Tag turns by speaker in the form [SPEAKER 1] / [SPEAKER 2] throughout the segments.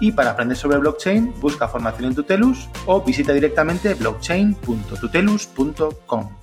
[SPEAKER 1] y para aprender sobre blockchain, busca formación en Tutelus o visita directamente blockchain.tutelus.com.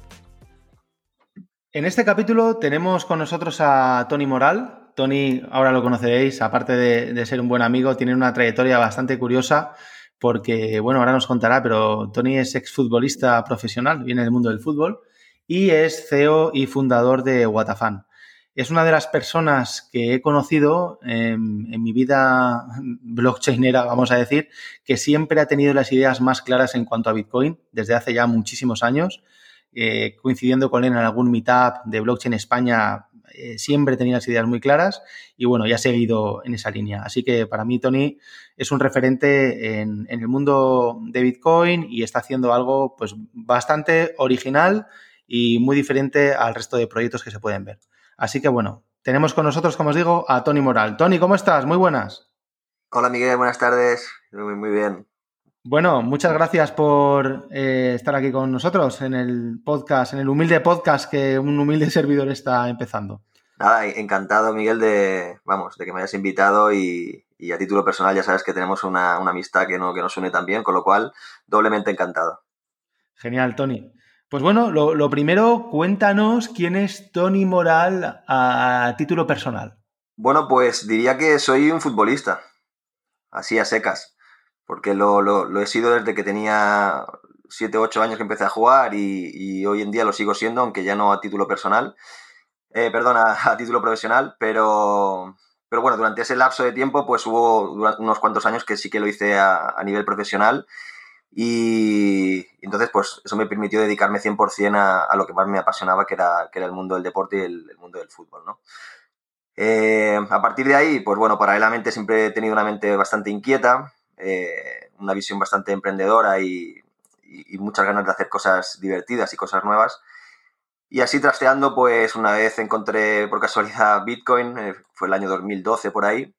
[SPEAKER 1] En este capítulo tenemos con nosotros a Tony Moral. Tony, ahora lo conoceréis, aparte de, ser un buen amigo, tiene una trayectoria bastante curiosa porque, bueno, ahora nos contará, pero Tony es exfutbolista profesional, viene del mundo del fútbol y es CEO y fundador de Watafan es una de las personas que he conocido en, mi vida blockchainera, vamos a decir, que siempre ha tenido las ideas más claras en cuanto a Bitcoin desde hace ya muchísimos años. Eh, coincidiendo con él en algún meetup de Blockchain España, eh, siempre tenía las ideas muy claras y bueno, ya ha seguido en esa línea. Así que para mí, Tony, es un referente en, en el mundo de Bitcoin y está haciendo algo pues bastante original y muy diferente al resto de proyectos que se pueden ver. Así que bueno, tenemos con nosotros, como os digo, a Tony Moral. Tony, ¿cómo estás? Muy buenas.
[SPEAKER 2] Hola Miguel, buenas tardes. Muy, muy bien.
[SPEAKER 1] Bueno, muchas gracias por eh, estar aquí con nosotros en el podcast, en el humilde podcast que un humilde servidor está empezando.
[SPEAKER 2] Nada, encantado Miguel de, vamos, de que me hayas invitado y, a título personal ya sabes que tenemos una, amistad que, no, que nos une también, con lo cual doblemente encantado.
[SPEAKER 1] Genial, Tony. Pues bueno, lo, primero, cuéntanos quién es Tony Moral a, título personal.
[SPEAKER 2] Bueno, pues diría que soy un futbolista, así a secas, porque lo, he sido desde que tenía 7 o 8 años que empecé a jugar y, hoy en día lo sigo siendo, aunque ya no a título personal, eh, perdón, a, título profesional, pero, pero bueno, durante ese lapso de tiempo pues hubo unos cuantos años que sí que lo hice a nivel profesional y entonces, pues eso me permitió dedicarme 100% a, a lo que más me apasionaba, que era, que era el mundo del deporte y el, mundo del fútbol, ¿no? Eh, a partir de ahí, pues bueno, paralelamente siempre he tenido una mente bastante inquieta, eh, una visión bastante emprendedora y, muchas ganas de hacer cosas divertidas y cosas nuevas. Y así trasteando, pues una vez encontré por casualidad Bitcoin, eh, fue el año 2012 por ahí.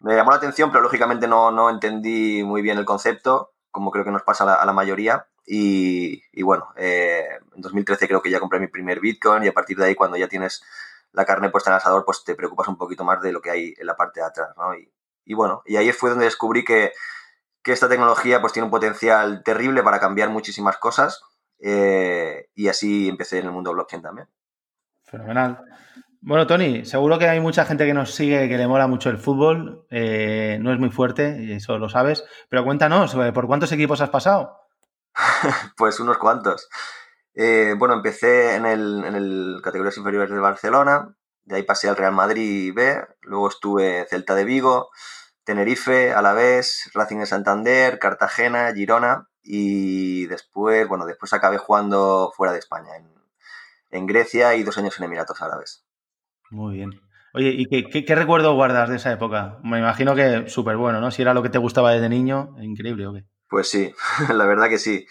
[SPEAKER 2] Me llamó la atención, pero lógicamente no, no entendí muy bien el concepto como creo que nos pasa a la, mayoría. Y, bueno, eh, en 2013 creo que ya compré mi primer Bitcoin y a partir de ahí cuando ya tienes la carne puesta en el asador, pues te preocupas un poquito más de lo que hay en la parte de atrás, ¿no? Y, bueno, y ahí fue donde descubrí que, esta tecnología pues tiene un potencial terrible para cambiar muchísimas cosas eh, y así empecé en el mundo blockchain también.
[SPEAKER 1] Fenomenal. Bueno, Tony, seguro que hay mucha gente que nos sigue que le mola mucho el fútbol. Eh, no es muy fuerte, eso lo sabes. Pero cuéntanos, eh, ¿por cuántos equipos has pasado?
[SPEAKER 2] pues unos cuantos. Eh, bueno, empecé en el, en el categorías inferiores de Barcelona, de ahí pasé al Real Madrid B, luego estuve Celta de Vigo, Tenerife, Alavés, Racing de Santander, Cartagena, Girona y después, bueno, después acabé jugando fuera de España, en, en Grecia y dos años en Emiratos Árabes.
[SPEAKER 1] Muy bien. Oye, ¿y qué, recuerdo guardas de esa época? Me imagino que súper bueno, ¿no? Si era lo que te gustaba desde niño, increíble, ¿o qué?
[SPEAKER 2] Pues sí, la verdad que sí.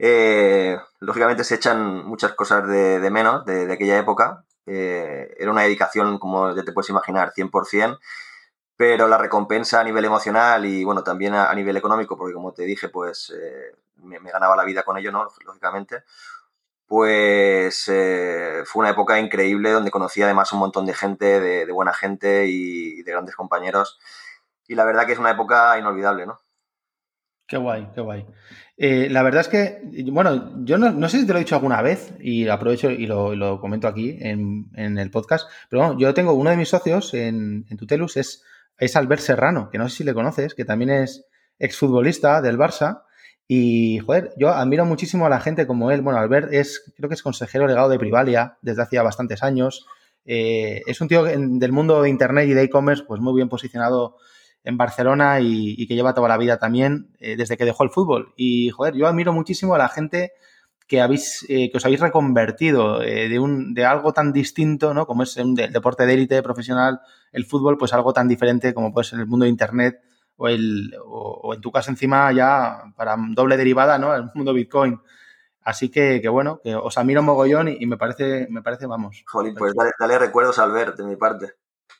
[SPEAKER 2] Eh, lógicamente se echan muchas cosas de, menos de, aquella época. Eh, era una dedicación, como ya te puedes imaginar, 100%, pero la recompensa a nivel emocional y, bueno, también a, nivel económico, porque como te dije, pues eh, me, ganaba la vida con ello, ¿no? Lógicamente pues eh, fue una época increíble donde conocí además un montón de gente, de, buena gente y de grandes compañeros. Y la verdad que es una época inolvidable, ¿no?
[SPEAKER 1] Qué guay, qué guay. Eh, la verdad es que, bueno, yo no, sé si te lo he dicho alguna vez y aprovecho y lo, comento aquí en, el podcast, pero yo tengo uno de mis socios en, en Tutelus, es, es Albert Serrano, que no sé si le conoces, que también es exfutbolista del Barça y, joder, yo admiro muchísimo a la gente como él. Bueno, Albert es, creo que es consejero legado de Privalia desde hacía bastantes años. Eh, es un tío del mundo de Internet y de e-commerce, pues muy bien posicionado en Barcelona y, que lleva toda la vida también eh, desde que dejó el fútbol. Y, joder, yo admiro muchísimo a la gente que, habéis, eh, que os habéis reconvertido de, un, de algo tan distinto, ¿no? Como es el deporte de élite profesional, el fútbol, pues algo tan diferente como puede ser el mundo de Internet o, el, o, en tu caso encima ya para doble derivada, ¿no? El mundo Bitcoin. Así que, bueno, que os admiro mogollón y, me parece, me parece, vamos.
[SPEAKER 2] Jolín, pues dale, recuerdos al ver de mi parte.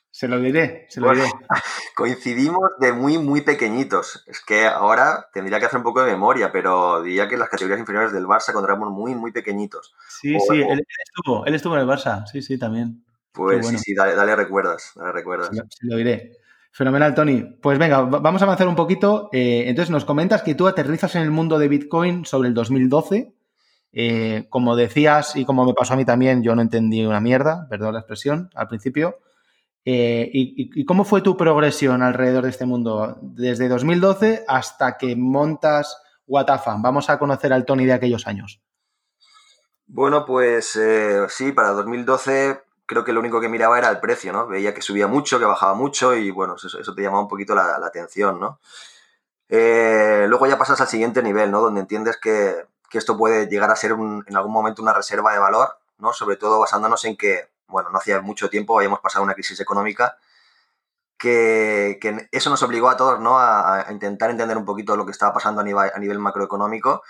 [SPEAKER 1] Se lo diré, se lo diré.
[SPEAKER 2] Coincidimos de muy, muy pequeñitos. Es que ahora tendría que hacer un poco de memoria, pero diría que en las categorías inferiores del Barça cuando éramos muy, muy pequeñitos.
[SPEAKER 1] Sí, sí, él, estuvo, él estuvo en el Barça, sí, sí, también.
[SPEAKER 2] Pues sí, sí, dale, dale recuerdas, dale recuerdas.
[SPEAKER 1] Se lo, diré. Fenomenal, Tony. Pues venga, vamos a avanzar un poquito. Eh, entonces nos comentas que tú aterrizas en el mundo de Bitcoin sobre el 2012. Eh, como decías y como me pasó a mí también, yo no entendí una mierda, perdón la expresión, al principio. Eh, y, cómo fue tu progresión alrededor de este mundo? Desde 2012 hasta que montas Watafan. Vamos a conocer al Tony de aquellos años.
[SPEAKER 2] Bueno, pues eh, sí, para 2012 creo que lo único que miraba era el precio, ¿no? Veía que subía mucho, que bajaba mucho y bueno, eso, te llamaba un poquito la, atención, ¿no? Eh, luego ya pasas al siguiente nivel, ¿no? Donde entiendes que, esto puede llegar a ser en algún momento una reserva de valor, ¿no? Sobre todo basándonos en que bueno, no hacía mucho tiempo habíamos pasado una crisis económica que, eso nos obligó a todos ¿no? a, intentar entender un poquito lo que estaba pasando a nivel, macroeconómico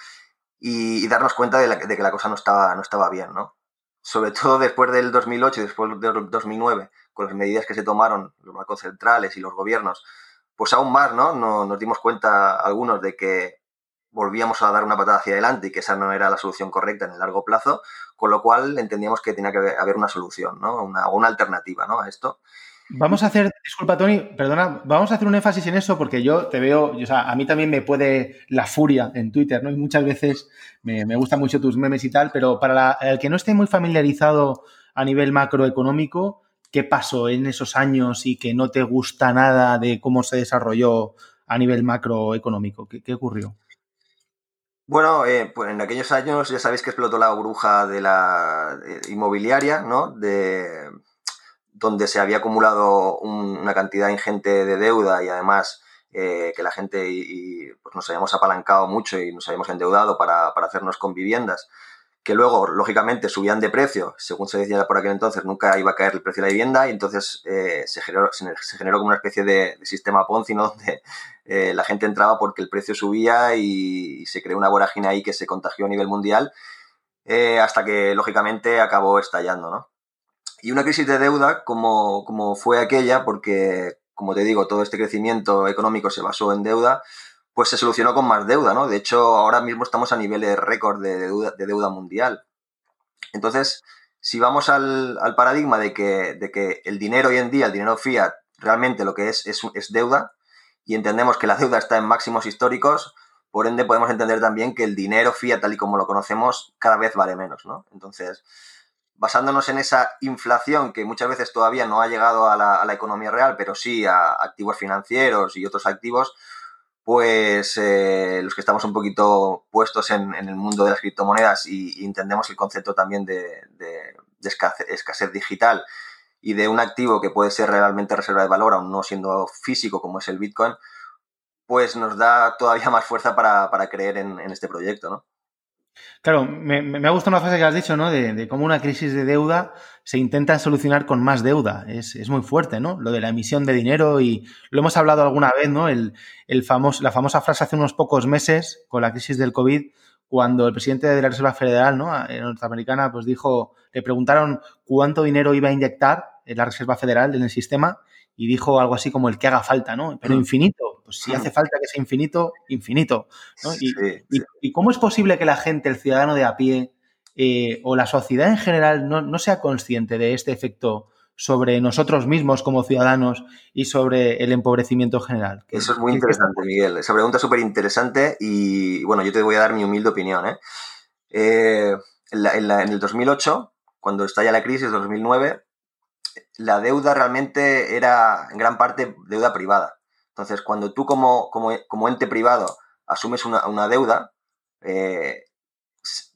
[SPEAKER 2] y, darnos cuenta de, que la cosa no estaba, no estaba bien, ¿no? Sobre todo después del 2008 y después del 2009, con las medidas que se tomaron los bancos centrales y los gobiernos, pues aún más, ¿no? nos dimos cuenta algunos de que volvíamos a dar una patada hacia adelante y que esa no era la solución correcta en el largo plazo, con lo cual entendíamos que tenía que haber una solución, ¿no? Una, una alternativa ¿no? a esto.
[SPEAKER 1] Vamos a hacer, disculpa Tony, perdona, vamos a hacer un énfasis en eso porque yo te veo, o sea, a mí también me puede la furia en Twitter, ¿no? Y muchas veces me, me gustan mucho tus memes y tal, pero para el que no esté muy familiarizado a nivel macroeconómico, ¿qué pasó en esos años y que no te gusta nada de cómo se desarrolló a nivel macroeconómico? ¿Qué, qué ocurrió?
[SPEAKER 2] Bueno, eh, pues en aquellos años ya sabéis que explotó la bruja de la inmobiliaria, ¿no? De, donde se había acumulado una cantidad ingente de deuda y además eh, que la gente y, pues nos habíamos apalancado mucho y nos habíamos endeudado para, para hacernos con viviendas que luego, lógicamente, subían de precio, según se decía por aquel entonces, nunca iba a caer el precio de la vivienda y entonces eh, se, generó, se, generó, como una especie de, sistema Ponzi, ¿no? donde eh, la gente entraba porque el precio subía y, se creó una vorágine ahí que se contagió a nivel mundial hasta que, lógicamente, acabó estallando. ¿no? Y una crisis de deuda como, como fue aquella, porque, como te digo, todo este crecimiento económico se basó en deuda, pues se solucionó con más deuda, ¿no? De hecho, ahora mismo estamos a niveles récord de deuda, de deuda mundial. Entonces, si vamos al, paradigma de que, de que, el dinero hoy en día, el dinero fiat, realmente lo que es, es, es deuda, y entendemos que la deuda está en máximos históricos, por ende podemos entender también que el dinero fiat, tal y como lo conocemos, cada vez vale menos, ¿no? Entonces, basándonos en esa inflación que muchas veces todavía no ha llegado a la, economía real, pero sí a activos financieros y otros activos, pues eh, los que estamos un poquito puestos en, el mundo de las criptomonedas y, entendemos el concepto también de, escasez, digital y de un activo que puede ser realmente reserva de valor, aún no siendo físico como es el Bitcoin, pues nos da todavía más fuerza para, creer en, este proyecto, ¿no?
[SPEAKER 1] Claro, me, ha gustado una frase que has dicho, ¿no? De, cómo una crisis de deuda se intenta solucionar con más deuda. Es, muy fuerte, ¿no? Lo de la emisión de dinero y lo hemos hablado alguna vez, ¿no? El, el la famosa frase hace unos pocos meses con la crisis del COVID, cuando el presidente de la Reserva Federal, ¿no? Norteamericana, pues dijo, le preguntaron cuánto dinero iba a inyectar en la Reserva Federal en el sistema y dijo algo así como el que haga falta, ¿no? Pero mm. infinito, pues si hace falta que sea infinito, infinito. ¿no? Y, cómo es posible que la gente, el ciudadano de a pie eh, o la sociedad en general no, sea consciente de este efecto sobre nosotros mismos como ciudadanos y sobre el empobrecimiento general?
[SPEAKER 2] Eso es muy interesante, Miguel. Esa pregunta es súper interesante y, bueno, yo te voy a dar mi humilde opinión. ¿eh? Eh, en, en el 2008, cuando estalla la crisis, 2009, la deuda realmente era en gran parte deuda privada. Entonces, cuando tú como, como, ente privado asumes una, deuda, eh,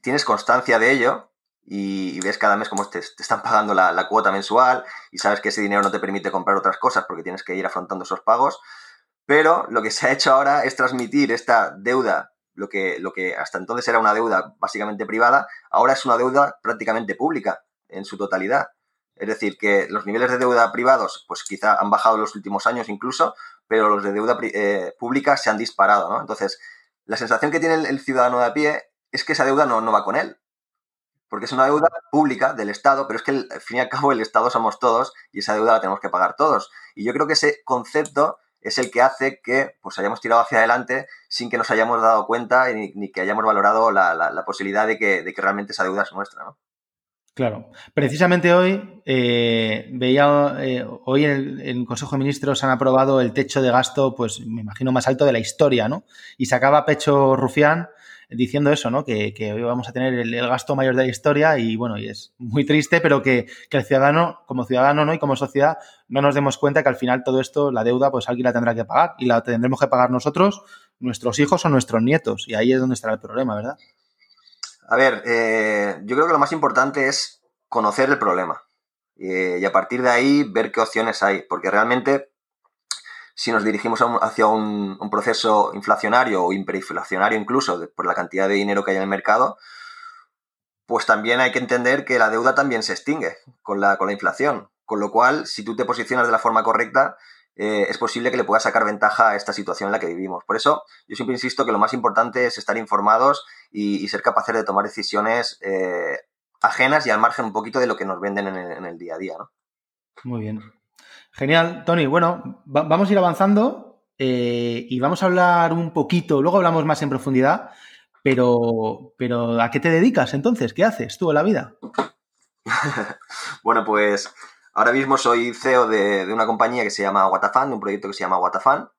[SPEAKER 2] tienes constancia de ello y, ves cada mes cómo te, están pagando la, cuota mensual y sabes que ese dinero no te permite comprar otras cosas porque tienes que ir afrontando esos pagos. Pero lo que se ha hecho ahora es transmitir esta deuda, lo que, lo que hasta entonces era una deuda básicamente privada, ahora es una deuda prácticamente pública en su totalidad. Es decir, que los niveles de deuda privados, pues quizá han bajado en los últimos años incluso, pero los de deuda eh, pública se han disparado, ¿no? Entonces, la sensación que tiene el, ciudadano de a pie es que esa deuda no, no va con él. Porque es una deuda pública del Estado, pero es que al fin y al cabo el Estado somos todos y esa deuda la tenemos que pagar todos. Y yo creo que ese concepto es el que hace que pues hayamos tirado hacia adelante sin que nos hayamos dado cuenta ni, que hayamos valorado la, posibilidad de que, de que, realmente esa deuda es nuestra. ¿no?
[SPEAKER 1] Claro. Precisamente hoy eh, veía, eh, hoy en el, Consejo de Ministros han aprobado el techo de gasto, pues me imagino más alto de la historia, ¿no? Y sacaba pecho Rufián diciendo eso, ¿no? Que, hoy vamos a tener el, gasto mayor de la historia y bueno, y es muy triste, pero que, que, el ciudadano, como ciudadano, ¿no? Y como sociedad, no nos demos cuenta que al final todo esto, la deuda, pues alguien la tendrá que pagar y la tendremos que pagar nosotros, nuestros hijos o nuestros nietos. Y ahí es donde estará el problema, ¿verdad?
[SPEAKER 2] A ver, eh, yo creo que lo más importante es conocer el problema eh, y a partir de ahí ver qué opciones hay, porque realmente si nos dirigimos hacia un, proceso inflacionario o hiperinflacionario incluso por la cantidad de dinero que hay en el mercado, pues también hay que entender que la deuda también se extingue con la, con la inflación. Con lo cual, si tú te posicionas de la forma correcta, eh, es posible que le puedas sacar ventaja a esta situación en la que vivimos. Por eso, yo siempre insisto que lo más importante es estar informados y, ser capaces de tomar decisiones eh, ajenas y al margen un poquito de lo que nos venden en el, día a día. ¿no?
[SPEAKER 1] Muy bien. Genial, Tony. Bueno, vamos a ir avanzando eh, y vamos a hablar un poquito, luego hablamos más en profundidad, pero, pero ¿a qué te dedicas entonces? ¿Qué haces tú en la vida?
[SPEAKER 2] bueno, pues Ahora mismo soy CEO de, una compañía que se llama Watafan, de un proyecto que se llama Watafan.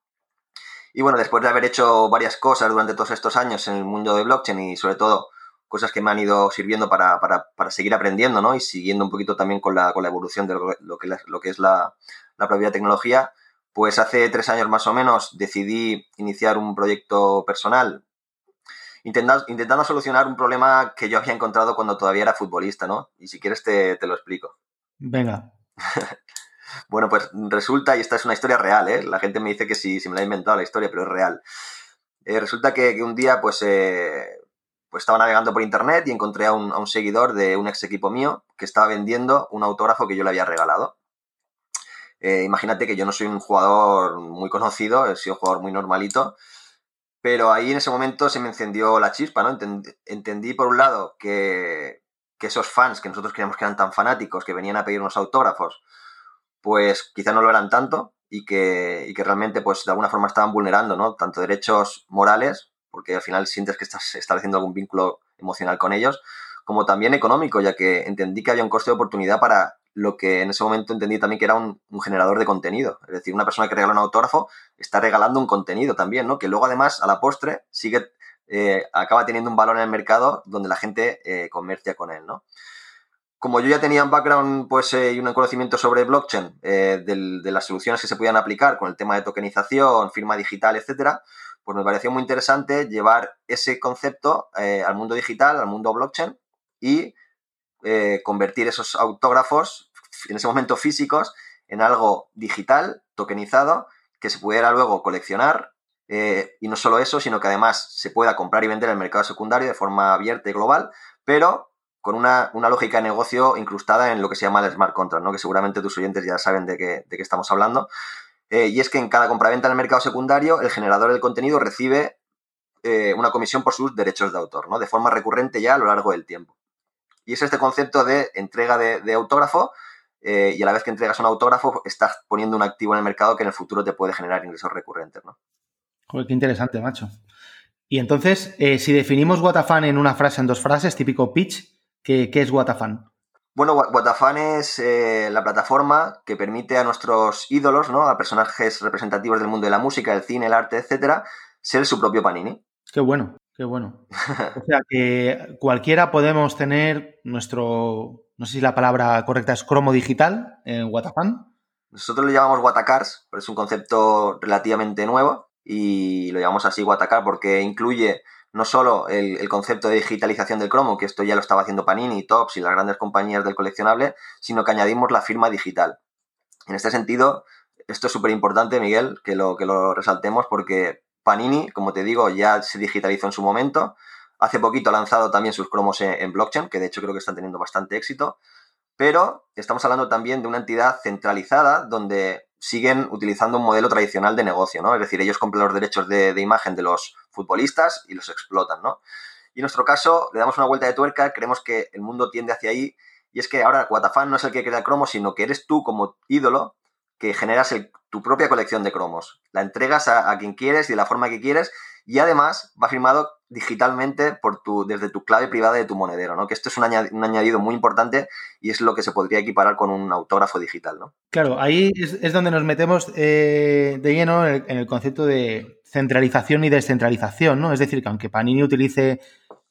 [SPEAKER 2] Y bueno, después de haber hecho varias cosas durante todos estos años en el mundo de blockchain y sobre todo cosas que me han ido sirviendo para, seguir aprendiendo ¿no? y siguiendo un poquito también con la, con la evolución de lo, que, lo que es la, la propia tecnología, pues hace tres años más o menos decidí iniciar un proyecto personal intentando, intentando solucionar un problema que yo había encontrado cuando todavía era futbolista, ¿no? Y si quieres te, te lo explico.
[SPEAKER 1] Venga.
[SPEAKER 2] bueno, pues resulta, y esta es una historia real, ¿eh? La gente me dice que sí, si me la he inventado la historia, pero es real. Eh, resulta que, un día, pues, eh, pues estaba navegando por internet y encontré a un, seguidor de un ex equipo mío que estaba vendiendo un autógrafo que yo le había regalado. imagínate que yo no soy un jugador muy conocido, he sido un jugador muy normalito, pero ahí en ese momento se me encendió la chispa, ¿no? entendí por un lado que, que esos fans que nosotros creíamos que eran tan fanáticos, que venían a pedir unos autógrafos, pues quizá no lo eran tanto y que, y que realmente pues de alguna forma estaban vulnerando, ¿no? Tanto derechos morales, porque al final sientes que estás estableciendo algún vínculo emocional con ellos, como también económico, ya que entendí que había un coste de oportunidad para lo que en ese momento entendí también que era un, generador de contenido. Es decir, una persona que regala un autógrafo está regalando un contenido también, ¿no? Que luego además a la postre sigue eh, acaba teniendo un valor en el mercado donde la gente eh, comercia con él, ¿no? Como yo ya tenía un background pues, eh, y un conocimiento sobre blockchain, de las soluciones que se podían aplicar con el tema de tokenización, firma digital, etcétera, pues me pareció muy interesante llevar ese concepto al mundo digital, al mundo blockchain y convertir esos autógrafos, en ese momento físicos, en algo digital, tokenizado, que se pudiera luego coleccionar, eh, y no solo eso, sino que además se pueda comprar y vender en el mercado secundario de forma abierta y global, pero con una, lógica de negocio incrustada en lo que se llama el smart contract, ¿no? que seguramente tus oyentes ya saben de qué, de qué estamos hablando. Eh, y es que en cada compraventa en el mercado secundario, el generador del contenido recibe eh, una comisión por sus derechos de autor, ¿no? de forma recurrente ya a lo largo del tiempo. Y es este concepto de entrega de, autógrafo y a la vez que entregas un autógrafo estás poniendo un activo en el mercado que en el futuro te puede generar ingresos recurrentes. ¿no?
[SPEAKER 1] Joder, qué interesante, macho. Y entonces, eh, si definimos Watafan en una frase, en dos frases, típico pitch, ¿qué, es Watafan?
[SPEAKER 2] Bueno, Watafan es eh, la plataforma que permite a nuestros ídolos, ¿no? a personajes representativos del mundo de la música, el cine, el arte, etcétera, ser su propio Panini.
[SPEAKER 1] Qué bueno, qué bueno. o sea que cualquiera podemos tener nuestro, no sé si la palabra correcta es cromo digital en Watafan.
[SPEAKER 2] Nosotros lo llamamos Watacars, pero es un concepto relativamente nuevo y lo llamamos así Watacar porque incluye no solo el, concepto de digitalización del cromo, que esto ya lo estaba haciendo Panini, Tops y las grandes compañías del coleccionable, sino que añadimos la firma digital. En este sentido, esto es súper importante, Miguel, que lo, que lo resaltemos porque Panini, como te digo, ya se digitalizó en su momento. Hace poquito ha lanzado también sus cromos en blockchain, que de hecho creo que están teniendo bastante éxito. Pero estamos hablando también de una entidad centralizada donde siguen utilizando un modelo tradicional de negocio, ¿no? Es decir, ellos compran los derechos de, imagen de los futbolistas y los explotan, ¿no? Y en nuestro caso, le damos una vuelta de tuerca, creemos que el mundo tiende hacia ahí, y es que ahora Watafan no es el que crea el cromo, sino que eres tú como ídolo que generas tu propia colección de cromos. La entregas a, a, quien quieres y de la forma que quieres, y además va firmado digitalmente por tu, desde tu clave privada de tu monedero, ¿no? Que esto es un, añadido muy importante y es lo que se podría equiparar con un autógrafo digital, ¿no?
[SPEAKER 1] Claro, ahí es, donde nos metemos eh, de lleno en el, concepto de centralización y descentralización, ¿no? Es decir, que aunque Panini utilice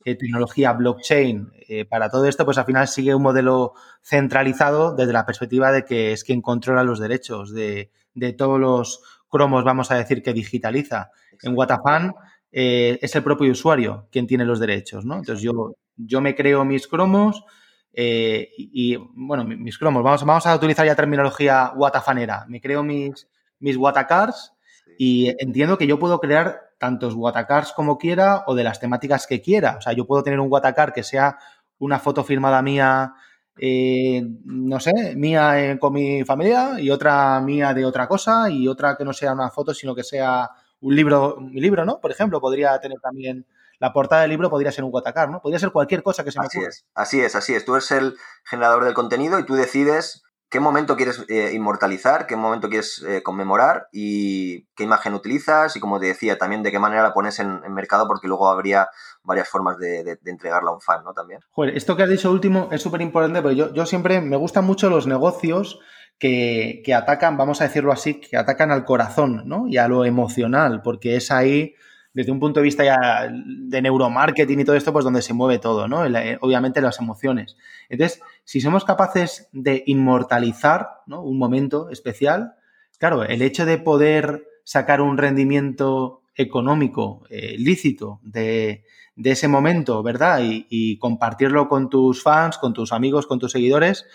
[SPEAKER 1] eh, tecnología blockchain eh, para todo esto, pues al final sigue un modelo centralizado desde la perspectiva de que es quien controla los derechos de, de todos los cromos, vamos a decir, que digitaliza. En Watafan eh, es el propio usuario quien tiene los derechos, ¿no? Entonces yo, yo me creo mis cromos eh, y, bueno, mis cromos, vamos, vamos a utilizar ya terminología watafanera. Me creo mis, mis watacars y entiendo que yo puedo crear tantos watacars como quiera o de las temáticas que quiera. O sea, yo puedo tener un watacar que sea una foto firmada mía, eh, no sé, mía con mi familia y otra mía de otra cosa y otra que no sea una foto, sino que sea un libro, un libro, ¿no? Por ejemplo, podría tener también la portada del libro podría ser un Watacar, ¿no? Podría ser cualquier cosa que se me
[SPEAKER 2] Así es, así es, así es. Tú eres el generador del contenido y tú decides qué momento quieres eh, inmortalizar, qué momento quieres eh, conmemorar y qué imagen utilizas y, como te decía, también de qué manera la pones en, mercado porque luego habría varias formas de, entregarla a un fan, ¿no? También.
[SPEAKER 1] Joder, esto que has dicho último es súper importante porque yo, yo siempre me gustan mucho los negocios que, atacan, vamos a decirlo así, que atacan al corazón ¿no? y a lo emocional, porque es ahí, desde un punto de vista ya de neuromarketing y todo esto, pues donde se mueve todo, ¿no? Eh, obviamente las emociones. Entonces, si somos capaces de inmortalizar un momento especial, claro, el hecho de poder sacar un rendimiento económico eh, lícito de, ese momento, ¿verdad? y, compartirlo con tus fans, con tus amigos, con tus seguidores,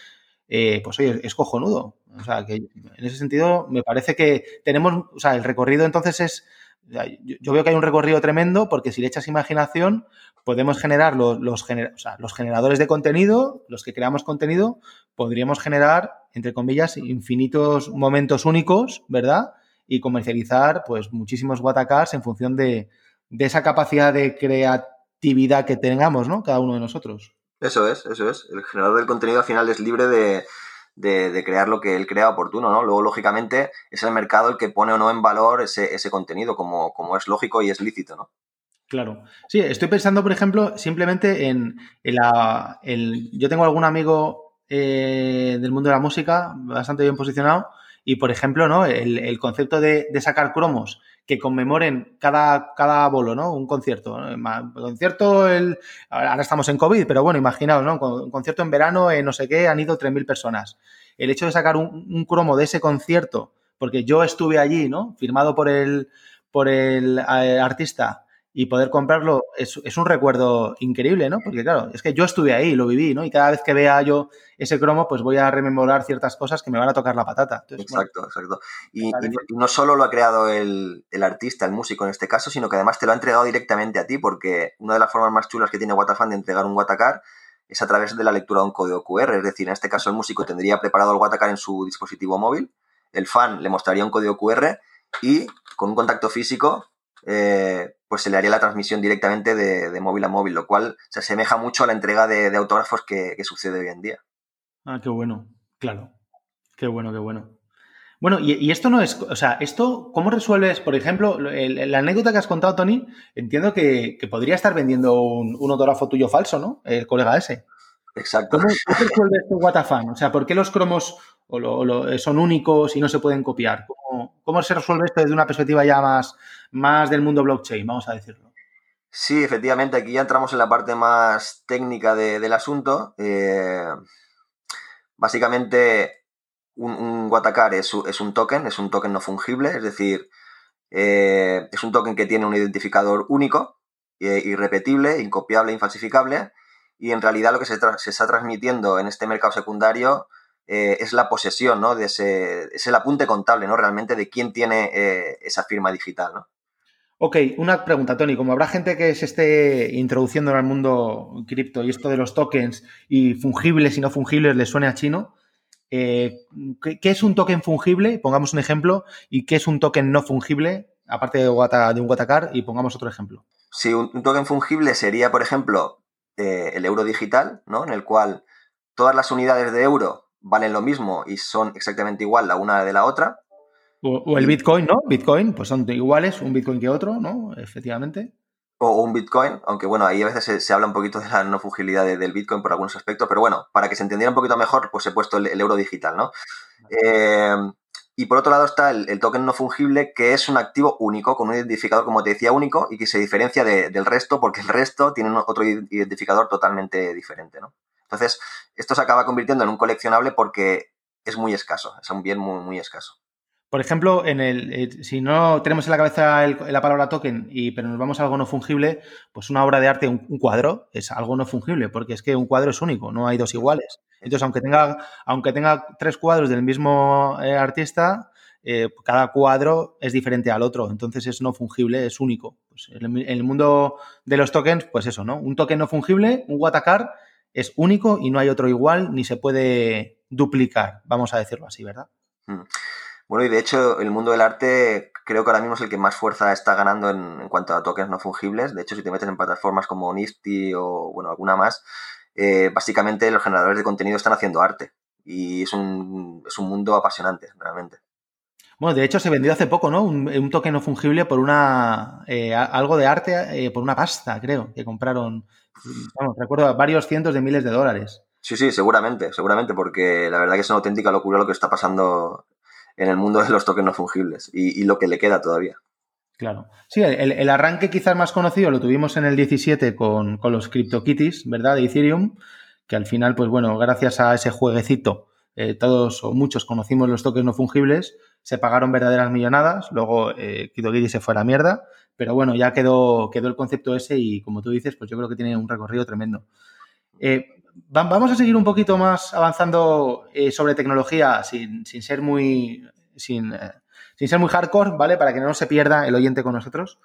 [SPEAKER 1] eh, pues oye, es cojonudo. O sea, que en ese sentido me parece que tenemos, o sea, el recorrido entonces es, yo, veo que hay un recorrido tremendo porque si le echas imaginación podemos generar los, los, los generadores de contenido, los que creamos contenido, podríamos generar, entre comillas, infinitos momentos únicos, ¿verdad? Y comercializar pues muchísimos Watacars en función de, de esa capacidad de creatividad que tengamos, ¿no? Cada uno de nosotros.
[SPEAKER 2] Eso es, eso es. El generador del contenido al final es libre de, crear lo que él crea oportuno, ¿no? Luego, lógicamente, es el mercado el que pone o no en valor ese, ese contenido, como, como es lógico y es lícito, ¿no?
[SPEAKER 1] Claro. Sí, estoy pensando, por ejemplo, simplemente en, la... El, yo tengo algún amigo eh, del mundo de la música bastante bien posicionado y, por ejemplo, ¿no? El, concepto de, de, sacar cromos que conmemoren cada, cada bolo, ¿no? Un concierto. Un concierto, el, ahora estamos en COVID, pero bueno, imaginaos, ¿no? Un concierto en verano, en no sé qué, han ido 3.000 personas. El hecho de sacar un, cromo de ese concierto, porque yo estuve allí, ¿no? Firmado por el, por el eh, artista y poder comprarlo es, es, un recuerdo increíble, ¿no? Porque claro, es que yo estuve ahí, lo viví, ¿no? Y cada vez que vea yo ese cromo, pues voy a rememorar ciertas cosas que me van a tocar la patata.
[SPEAKER 2] exacto, exacto. Y, no solo lo ha creado el, el, artista, el músico en este caso, sino que además te lo ha entregado directamente a ti, porque una de las formas más chulas que tiene Watafan de entregar un Watacar es a través de la lectura de un código QR. Es decir, en este caso el músico tendría preparado el Watacar en su dispositivo móvil, el fan le mostraría un código QR y con un contacto físico eh, pues se le haría la transmisión directamente de, móvil a móvil, lo cual se asemeja mucho a la entrega de, autógrafos que, sucede hoy en día.
[SPEAKER 1] Ah, qué bueno, claro. Qué bueno, qué bueno. Bueno, y, esto no es, o sea, esto, ¿cómo resuelves, por ejemplo, la anécdota que has contado, Tony? Entiendo que, podría estar vendiendo un, autógrafo tuyo falso, ¿no? El colega ese.
[SPEAKER 2] Exacto.
[SPEAKER 1] ¿Cómo, resuelves esto Watafan? O sea, ¿por qué los cromos son únicos y no se pueden copiar? ¿Cómo, se resuelve esto desde una perspectiva ya más, más del mundo blockchain, vamos a decirlo.
[SPEAKER 2] Sí, efectivamente, aquí ya entramos en la parte más técnica del asunto. Eh, básicamente, un, un Watacar es, un token, es un token no fungible, es decir, eh, es un token que tiene un identificador único, eh, irrepetible, incopiable, infalsificable, y en realidad lo que se, se está transmitiendo en este mercado secundario es la posesión, ¿no? De ese, es el apunte contable, ¿no? Realmente de quién tiene esa firma digital, ¿no?
[SPEAKER 1] Ok, una pregunta, Tony. Como habrá gente que se esté introduciendo en el mundo cripto y esto de los tokens y fungibles y no fungibles le suene a chino, eh, ¿qué, es un token fungible? Pongamos un ejemplo. ¿Y qué es un token no fungible? Aparte de, un Watacar, y pongamos otro ejemplo.
[SPEAKER 2] Sí, un, token fungible sería, por ejemplo, eh, el euro digital, ¿no? En el cual todas las unidades de euro valen lo mismo y son exactamente igual la una de la otra.
[SPEAKER 1] O, el Bitcoin, ¿no? Bitcoin, pues son iguales un Bitcoin que otro, ¿no? Efectivamente.
[SPEAKER 2] O un Bitcoin, aunque bueno, ahí a veces se, habla un poquito de la no fungibilidad del Bitcoin por algunos aspectos, pero bueno, para que se entendiera un poquito mejor, pues he puesto el, euro digital, ¿no? Eh, y por otro lado está el, token no fungible, que es un activo único, con un identificador, como te decía, único, y que se diferencia del resto, porque el resto tiene otro identificador totalmente diferente, ¿no? Entonces, esto se acaba convirtiendo en un coleccionable porque es muy escaso, es un bien muy, muy escaso.
[SPEAKER 1] Por ejemplo, en el, eh, si no tenemos en la cabeza la palabra token, y, pero nos vamos a algo no fungible, pues una obra de arte, un, cuadro, es algo no fungible, porque es que un cuadro es único, no hay dos iguales. Entonces, aunque tenga, aunque tenga tres cuadros del mismo eh, artista, eh, cada cuadro es diferente al otro, entonces es no fungible, es único. Pues en, el, mundo de los tokens, pues eso, ¿no? Un token no fungible, un Watacar, es único y no hay otro igual ni se puede duplicar, vamos a decirlo así, ¿verdad?
[SPEAKER 2] Mm. Bueno, y de hecho, el mundo del arte creo que ahora mismo es el que más fuerza está ganando en, cuanto a tokens no fungibles. De hecho, si te metes en plataformas como Nifty o bueno, alguna más, eh, básicamente los generadores de contenido están haciendo arte. Y es un, es un mundo apasionante, realmente.
[SPEAKER 1] Bueno, de hecho se vendió hace poco, ¿no? Un, token no fungible por una eh, algo de arte eh, por una pasta, creo, que compraron. Vamos, recuerdo varios cientos de miles de dólares.
[SPEAKER 2] Sí, sí, seguramente, seguramente, porque la verdad que es una auténtica locura lo que está pasando en el mundo de los tokens no fungibles y, lo que le queda todavía.
[SPEAKER 1] Claro. Sí, el, arranque quizás más conocido lo tuvimos en el 17 con, los CryptoKitties, ¿verdad? De Ethereum, que al final, pues bueno, gracias a ese jueguecito, eh, todos o muchos conocimos los tokens no fungibles, se pagaron verdaderas millonadas, luego eh, se fue a la mierda, pero bueno, ya quedó, quedó el concepto ese y como tú dices, pues yo creo que tiene un recorrido tremendo. Eh, vamos a seguir un poquito más avanzando eh, sobre tecnología sin, ser muy. Sin, sin, ser muy hardcore, ¿vale? Para que no se pierda el oyente con nosotros.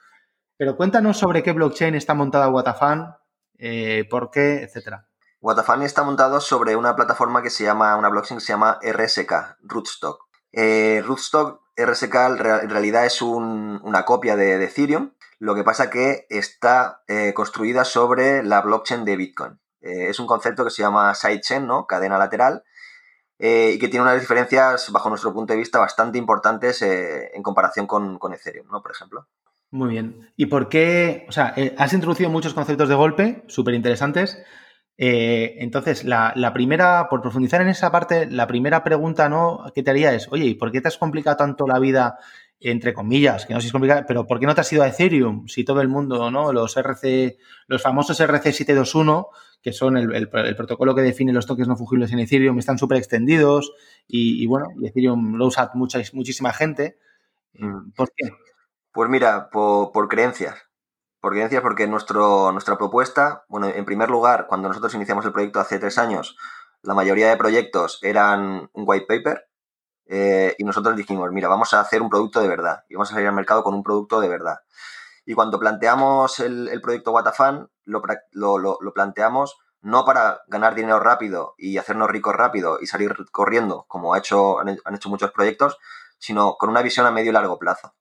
[SPEAKER 1] Pero cuéntanos sobre qué blockchain está montada Watafan, eh, por qué, etcétera.
[SPEAKER 2] Watafan está montado sobre una plataforma que se llama, una blockchain que se llama RSK, Rootstock. Rootstock, RSK en realidad es una copia de, Ethereum, lo que pasa que está construida sobre la blockchain de Bitcoin. Eh, es un concepto que se llama sidechain, ¿no? Cadena lateral. Eh, y que tiene unas diferencias, bajo nuestro punto de vista, bastante importantes eh, en comparación con, Ethereum, ¿no? Por ejemplo.
[SPEAKER 1] Muy bien. ¿Y por qué? O sea, has introducido muchos conceptos de golpe, súper interesantes. entonces, la, la, primera, por profundizar en esa parte, la primera pregunta ¿no? que te haría es, oye, ¿y por qué te has complicado tanto la vida entre comillas, que no sé si es complicado, pero ¿por qué no te has ido a Ethereum? Si todo el mundo, ¿no? Los RC, los famosos RC721, que son el, protocolo que define los toques no fungibles en Ethereum, están súper extendidos y, bueno, y Ethereum lo usa mucha, muchísima gente. Mm. ¿Por qué?
[SPEAKER 2] Pues mira, por, creencias. Por creencias porque nuestro, nuestra propuesta, bueno, en primer lugar, cuando nosotros iniciamos el proyecto hace tres años, la mayoría de proyectos eran un white paper, eh, y nosotros dijimos, mira, vamos a hacer un producto de verdad y vamos a salir al mercado con un producto de verdad. Y cuando planteamos el, proyecto Watafan, lo, lo, planteamos no para ganar dinero rápido y hacernos ricos rápido y salir corriendo, como ha hecho, han, hecho muchos proyectos, sino con una visión a medio y largo plazo.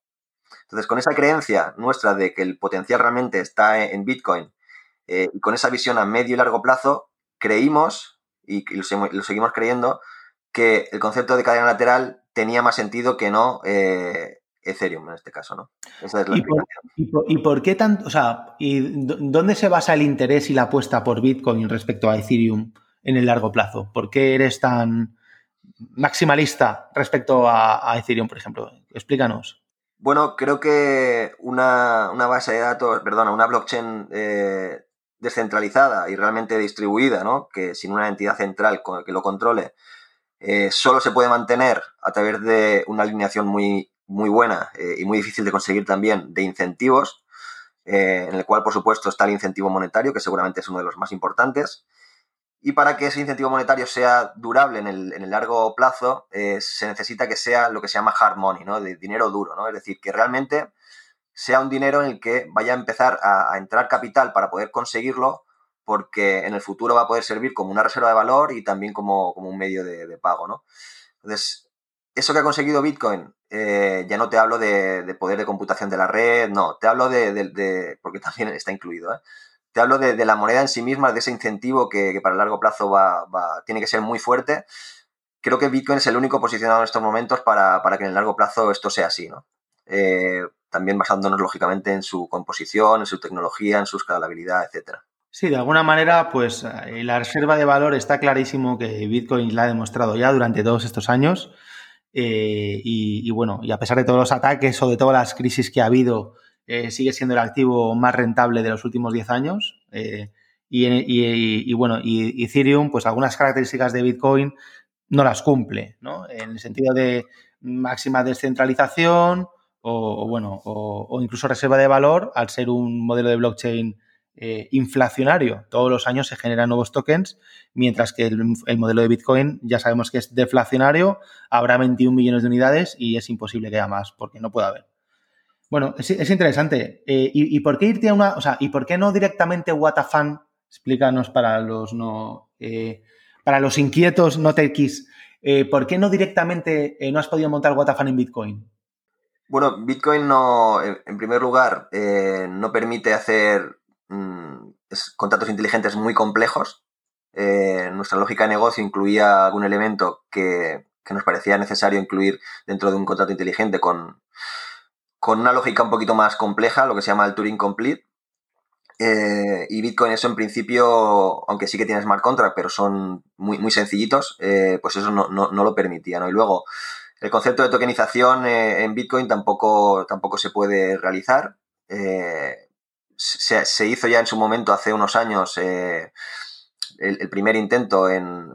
[SPEAKER 2] Entonces, con esa creencia nuestra de que el potencial realmente está en Bitcoin eh, y con esa visión a medio y largo plazo, creímos, y, lo, seguimos creyendo, que el concepto de cadena lateral tenía más sentido que no eh, Ethereum en este caso, ¿no?
[SPEAKER 1] Esa es la ¿Y, por, y, por, qué tanto, o sea, y dónde se basa el interés y la apuesta por Bitcoin respecto a Ethereum en el largo plazo? ¿Por qué eres tan maximalista respecto a, Ethereum, por ejemplo? Explícanos.
[SPEAKER 2] Bueno, creo que una, base de datos, perdona, una blockchain eh, descentralizada y realmente distribuida, ¿no? Que sin una entidad central que lo controle, eh, solo se puede mantener a través de una alineación muy, muy buena eh, y muy difícil de conseguir también de incentivos, eh, en el cual, por supuesto, está el incentivo monetario, que seguramente es uno de los más importantes. Y para que ese incentivo monetario sea durable en el, largo plazo, se necesita que sea lo que se llama hard money, ¿no? De dinero duro, ¿no? Es decir, que realmente sea un dinero en el que vaya a empezar a entrar capital para poder conseguirlo porque en el futuro va a poder servir como una reserva de valor y también como, un medio de, pago, ¿no? Entonces, eso que ha conseguido Bitcoin, eh, ya no te hablo de, poder de computación de la red, no, te hablo de, porque también está incluido, ¿eh? te hablo de, la moneda en sí misma, de ese incentivo que, para el largo plazo va, tiene que ser muy fuerte. Creo que Bitcoin es el único posicionado en estos momentos para, que en el largo plazo esto sea así, ¿no? Eh, también basándonos lógicamente en su composición, en su tecnología, en su escalabilidad, etcétera.
[SPEAKER 1] Sí, de alguna manera, pues la reserva de valor está clarísimo que Bitcoin la ha demostrado ya durante todos estos años. Eh, y, bueno, y a pesar de todos los ataques o de todas las crisis que ha habido, eh, sigue siendo el activo más rentable de los últimos 10 años. Eh, y, bueno, y Ethereum, pues algunas características de Bitcoin no las cumple, ¿no? En el sentido de máxima descentralización o, bueno, o, incluso reserva de valor al ser un modelo de blockchain eh, inflacionario. Todos los años se generan nuevos tokens, mientras que el, modelo de Bitcoin ya sabemos que es deflacionario, habrá 21 millones de unidades y es imposible que haya más, porque no puede haber. Bueno, es, interesante. Eh, y, por qué irte a una, o sea, y por qué no directamente Watafan? Explícanos para los no, eh, para los inquietos no techies, ¿por qué no directamente no has podido montar Watafan en Bitcoin?
[SPEAKER 2] Bueno, Bitcoin no, en primer lugar, no permite hacer Mm, contratos inteligentes muy complejos. Eh, nuestra lógica de negocio incluía algún elemento que, nos parecía necesario incluir dentro de un contrato inteligente con, con una lógica un poquito más compleja, lo que se llama el Turing Complete. Eh, y Bitcoin eso en principio, aunque sí que tiene smart contract, pero son muy, muy sencillitos, eh, pues eso no, lo permitía. ¿no? Y luego, el concepto de tokenización en Bitcoin tampoco, tampoco se puede realizar se, hizo ya en su momento, hace unos años, eh, el, primer intento en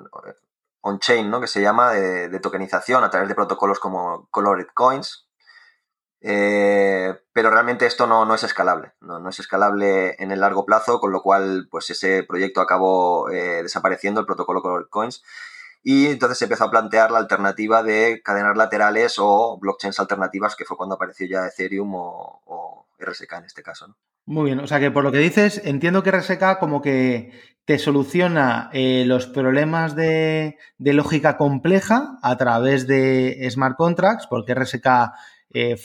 [SPEAKER 2] on-chain, ¿no? que se llama, de, tokenización a través de protocolos como Colored Coins. Eh, pero realmente esto no, es escalable, no, es escalable en el largo plazo, con lo cual pues ese proyecto acabó eh, desapareciendo, el protocolo Colored Coins, y entonces se empezó a plantear la alternativa de cadenas laterales o blockchains alternativas, que fue cuando apareció ya Ethereum o, o RSK en este caso. ¿no?
[SPEAKER 1] Muy bien, o sea que por lo que dices, entiendo que RSK como que te soluciona eh, los problemas de, lógica compleja a través de smart contracts, porque RSK eh,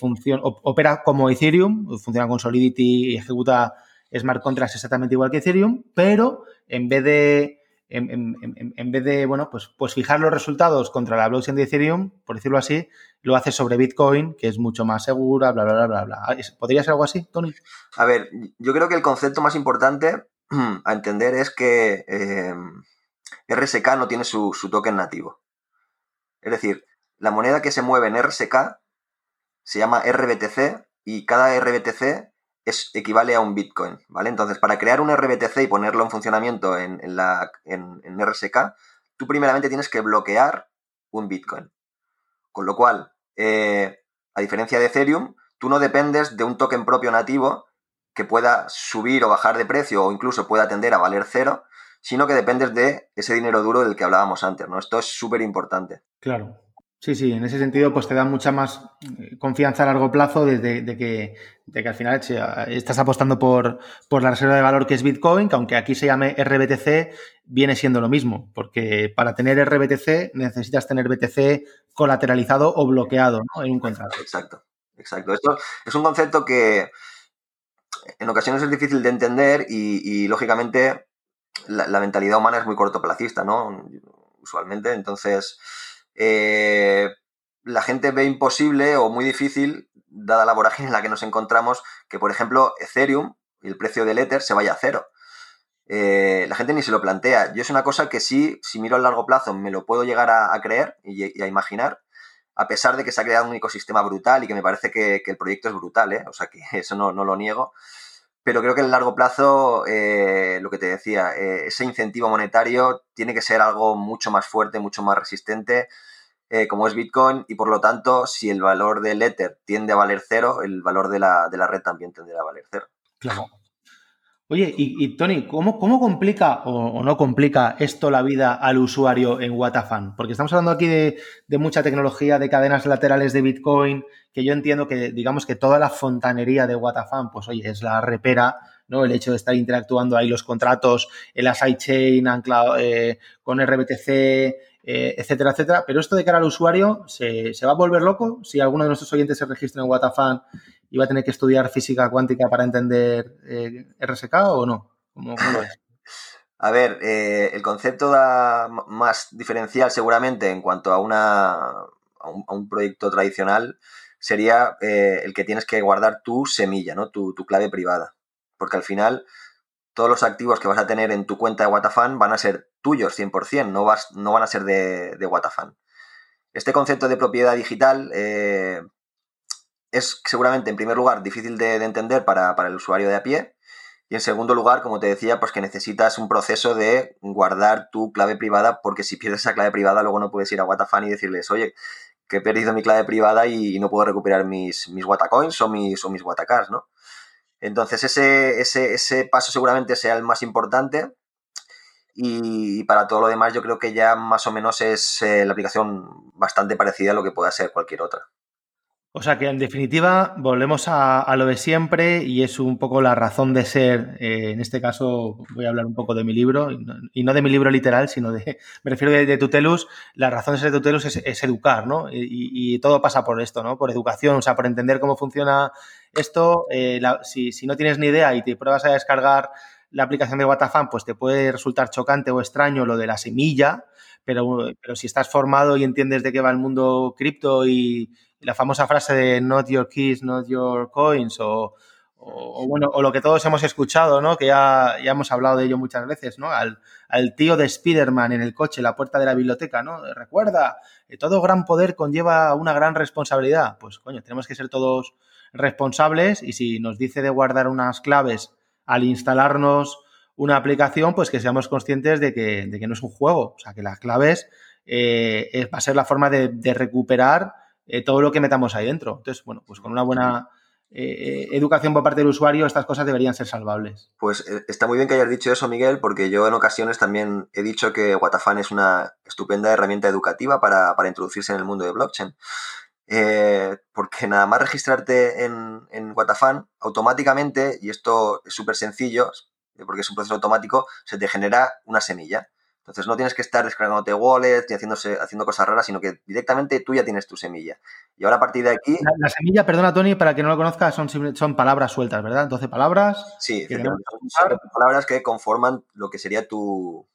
[SPEAKER 1] opera como Ethereum, funciona con Solidity y ejecuta smart contracts exactamente igual que Ethereum, pero en vez de en, vez de, bueno, pues, pues fijar los resultados contra la blockchain de Ethereum, por decirlo así, lo hace sobre Bitcoin, que es mucho más segura, bla, bla, bla, bla, bla. ¿Podría ser algo así, Tony?
[SPEAKER 2] A ver, yo creo que el concepto más importante a entender es que eh, RSK no tiene su, su token nativo. Es decir, la moneda que se mueve en RSK se llama RBTC y cada RBTC es, equivale a un Bitcoin, ¿vale? Entonces, para crear un RBTC y ponerlo en funcionamiento en, la, en, RSK, tú primeramente tienes que bloquear un Bitcoin. Con lo cual, eh, a diferencia de Ethereum, tú no dependes de un token propio nativo que pueda subir o bajar de precio o incluso pueda tender a valer cero, sino que dependes de ese dinero duro del que hablábamos antes, ¿no? Esto es súper importante.
[SPEAKER 1] Claro. Sí, sí, en ese sentido, pues te da mucha más eh, confianza a largo plazo de, que, que, al final estás apostando por, la reserva de valor que es Bitcoin, que aunque aquí se llame RBTC, viene siendo lo mismo, porque para tener RBTC necesitas tener BTC colateralizado o bloqueado en un contrato.
[SPEAKER 2] Exacto, exacto. Esto es un concepto que en ocasiones es difícil de entender y, lógicamente, la mentalidad humana es muy cortoplacista, ¿no? Usualmente, entonces eh, la gente ve imposible o muy difícil, dada la vorágine en la que nos encontramos, que por ejemplo Ethereum, el precio del Ether, se vaya a cero. Eh, la gente ni se lo plantea. Yo es una cosa que sí, si miro a largo plazo, me lo puedo llegar a, creer y, a imaginar, a pesar de que se ha creado un ecosistema brutal y que me parece que, el proyecto es brutal, ¿eh? o sea que eso no, lo niego. Pero creo que en el largo plazo, lo que te decía, ese incentivo monetario tiene que ser algo mucho más fuerte, mucho más resistente eh, como es Bitcoin y por lo tanto, si el valor del Ether tiende a valer cero, el valor de la, red también tenderá a valer cero.
[SPEAKER 1] Claro. Oye, y, Tony, ¿cómo, complica o, no complica esto la vida al usuario en Watafan? Porque estamos hablando aquí de, mucha tecnología, de cadenas laterales de Bitcoin, que yo entiendo que, digamos que toda la fontanería de Watafan, pues oye, es la repera, ¿no? El hecho de estar interactuando ahí los contratos, en la sidechain, anclado eh, con RBTC, eh, etcétera, etcétera. Pero esto de cara al usuario, ¿se, va a volver loco si alguno de nuestros oyentes se registra en Watafan va a tener que estudiar física cuántica para entender eh, RSK o no?
[SPEAKER 2] A ver, eh, el concepto más diferencial seguramente en cuanto a, una, a, un, proyecto tradicional sería el que tienes que guardar tu semilla, ¿no? tu, tu clave privada. Porque al final todos los activos que vas a tener en tu cuenta de Watafan van a ser tuyos 100%, no, vas, no van a ser de, de Watafan. Este concepto de propiedad digital eh, es seguramente, en primer lugar, difícil de, entender para, el usuario de a pie. Y en segundo lugar, como te decía, pues que necesitas un proceso de guardar tu clave privada, porque si pierdes esa clave privada, luego no puedes ir a Watafan y decirles, oye, que he perdido mi clave privada y, no puedo recuperar mis, mis Watacoins o mis, o mis Watacars, ¿no? Entonces ese, ese, paso seguramente sea el más importante y para todo lo demás yo creo que ya más o menos es eh, la aplicación bastante parecida a lo que pueda ser cualquier otra.
[SPEAKER 1] O sea que en definitiva volvemos a, lo de siempre y es un poco la razón de ser. Eh, en este caso voy a hablar un poco de mi libro y no, de mi libro literal, sino de, me refiero de, Tutelus. La razón de ser de Tutelus es, educar, ¿no? Y, todo pasa por esto, ¿no? Por educación, o sea, por entender cómo funciona esto. Eh, si, no tienes ni idea y te pruebas a descargar la aplicación de WhatsApp, pues te puede resultar chocante o extraño lo de la semilla, pero si estás formado y entiendes de qué va el mundo cripto y la famosa frase de not your keys, not your coins, o, bueno, o lo que todos hemos escuchado, ¿no? Que ya, ya hemos hablado de ello muchas veces, ¿no? Al, al, tío de Spider-Man en el coche, la puerta de la biblioteca, ¿no? Recuerda, todo gran poder conlleva una gran responsabilidad. Pues, coño, tenemos que ser todos responsables y si nos dice de guardar unas claves al instalarnos una aplicación, pues que seamos conscientes de que, de que no es un juego. O sea, que las claves eh, va a ser la forma de recuperar eh, todo lo que metamos ahí dentro. Entonces, bueno, pues con una buena eh, educación por parte del usuario, estas cosas deberían ser salvables.
[SPEAKER 2] Pues eh, está muy bien que hayas dicho eso, Miguel, porque yo en ocasiones también he dicho que Watafan es una estupenda herramienta educativa para, introducirse en el mundo de blockchain. porque nada más registrarte en, en Watafan, automáticamente, y esto es súper sencillo, porque es un proceso automático, se te genera una semilla. Entonces no tienes que estar descargándote wallets y haciéndose, haciendo cosas raras, sino que directamente tú ya tienes tu semilla. Y ahora a partir de aquí...
[SPEAKER 1] La, semilla, perdona Tony, para que no lo conozca, son, son palabras sueltas, ¿verdad? Entonces palabras...
[SPEAKER 2] Sí, son palabras que conforman lo que sería tu,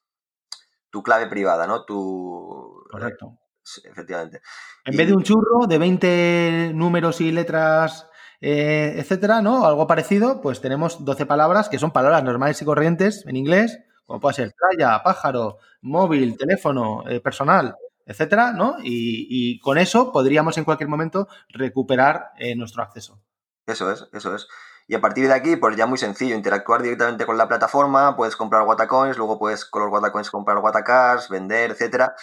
[SPEAKER 2] tu clave privada, ¿no? Tu...
[SPEAKER 1] Correcto.
[SPEAKER 2] efectivamente.
[SPEAKER 1] En vez de un churro de 20 números y letras, eh, etcétera, ¿no? Algo parecido, pues tenemos 12 palabras que son palabras normales y corrientes en inglés como puede ser playa, pájaro, móvil, teléfono, eh, personal, etcétera, ¿no? Y, con eso podríamos en cualquier momento recuperar eh, nuestro acceso.
[SPEAKER 2] Eso es, eso es. Y a partir de aquí, pues ya muy sencillo, interactuar directamente con la plataforma, puedes comprar Watacoins, luego puedes con los Watacoins comprar Watacars, vender, etcétera.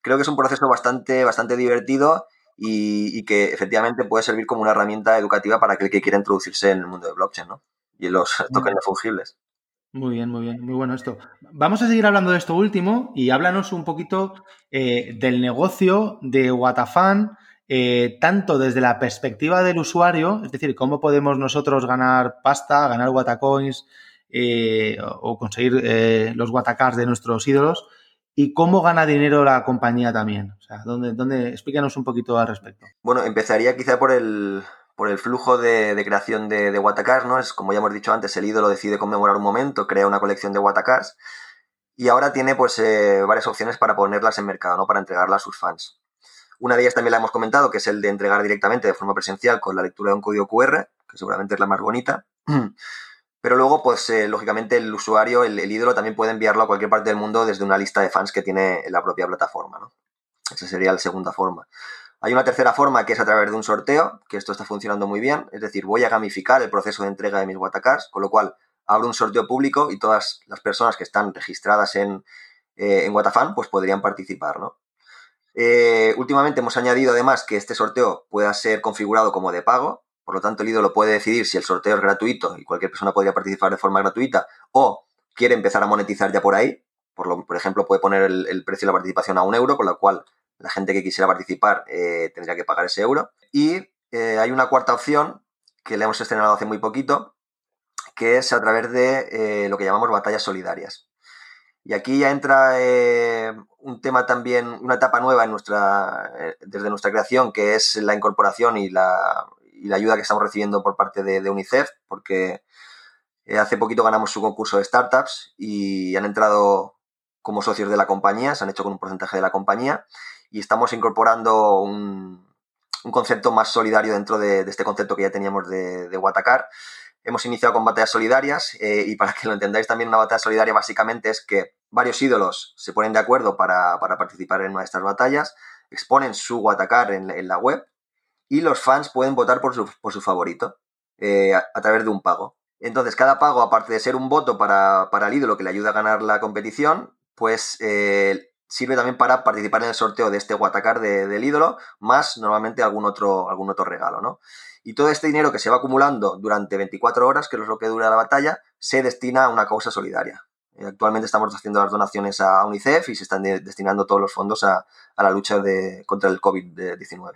[SPEAKER 2] Creo que es un proceso bastante, bastante divertido y, que efectivamente puede servir como una herramienta educativa para aquel que quiera introducirse en el mundo de blockchain, ¿no? Y en los tokens fungibles.
[SPEAKER 1] Muy bien, muy bien, muy bueno esto. Vamos a seguir hablando de esto último y háblanos un poquito eh, del negocio de Watafan, eh, tanto desde la perspectiva del usuario, es decir, cómo podemos nosotros ganar pasta, ganar Watacoins eh, o conseguir los Watacars de nuestros ídolos, y cómo gana dinero la compañía también. O sea, ¿dónde, dónde, explícanos un poquito al respecto.
[SPEAKER 2] Bueno, empezaría quizá por el, por el flujo de, creación de, de ¿no? Es como ya hemos dicho antes, el ídolo decide conmemorar un momento, crea una colección de Watacars y ahora tiene pues eh, varias opciones para ponerlas en mercado, ¿no? Para entregarlas a sus fans. Una de ellas también la hemos comentado, que es el de entregar directamente de forma presencial con la lectura de un código QR, que seguramente es la más bonita. Pero luego, pues eh, lógicamente el usuario, el, ídolo, también puede enviarlo a cualquier parte del mundo desde una lista de fans que tiene en la propia plataforma, ¿no? Esa sería la segunda forma. Hay una tercera forma que es a través de un sorteo, que esto está funcionando muy bien, es decir, voy a gamificar el proceso de entrega de mis Watacars, con lo cual abro un sorteo público y todas las personas que están registradas en, eh, en Watafan pues podrían participar, ¿no? Eh, últimamente hemos añadido además que este sorteo pueda ser configurado como de pago, por lo tanto el ídolo puede decidir si el sorteo es gratuito y cualquier persona podría participar de forma gratuita o quiere empezar a monetizar ya por ahí, por, lo, por ejemplo puede poner el, el precio de la participación a un euro, con lo cual la gente que quisiera participar eh, tendría que pagar ese euro. Y eh, hay una cuarta opción que le hemos estrenado hace muy poquito, que es a través de eh, lo que llamamos batallas solidarias. Y aquí ya entra un tema también, una etapa nueva en nuestra, desde nuestra creación, que es la incorporación y la, ayuda que estamos recibiendo por parte de, UNICEF, porque hace poquito ganamos su concurso de startups y han entrado como socios de la compañía, se han hecho con un porcentaje de la compañía y estamos incorporando un, un concepto más solidario dentro de, este concepto que ya teníamos de, de Watacar. Hemos iniciado con batallas solidarias eh, y para que lo entendáis también una batalla solidaria básicamente es que varios ídolos se ponen de acuerdo para, participar en una de estas batallas, exponen su Watacar en, la web y los fans pueden votar por su, favorito eh, a, través de un pago. Entonces, cada pago, aparte de ser un voto para, el ídolo que le ayuda a ganar la competición, pues eh, sirve también para participar en el sorteo de este Watacar del ídolo, más normalmente algún otro, algún otro regalo, ¿no? Y todo este dinero que se va acumulando durante 24 horas, que es lo que dura la batalla, se destina a una causa solidaria. Eh, actualmente estamos haciendo las donaciones a UNICEF y se están destinando todos los fondos a, la lucha de, contra el COVID-19.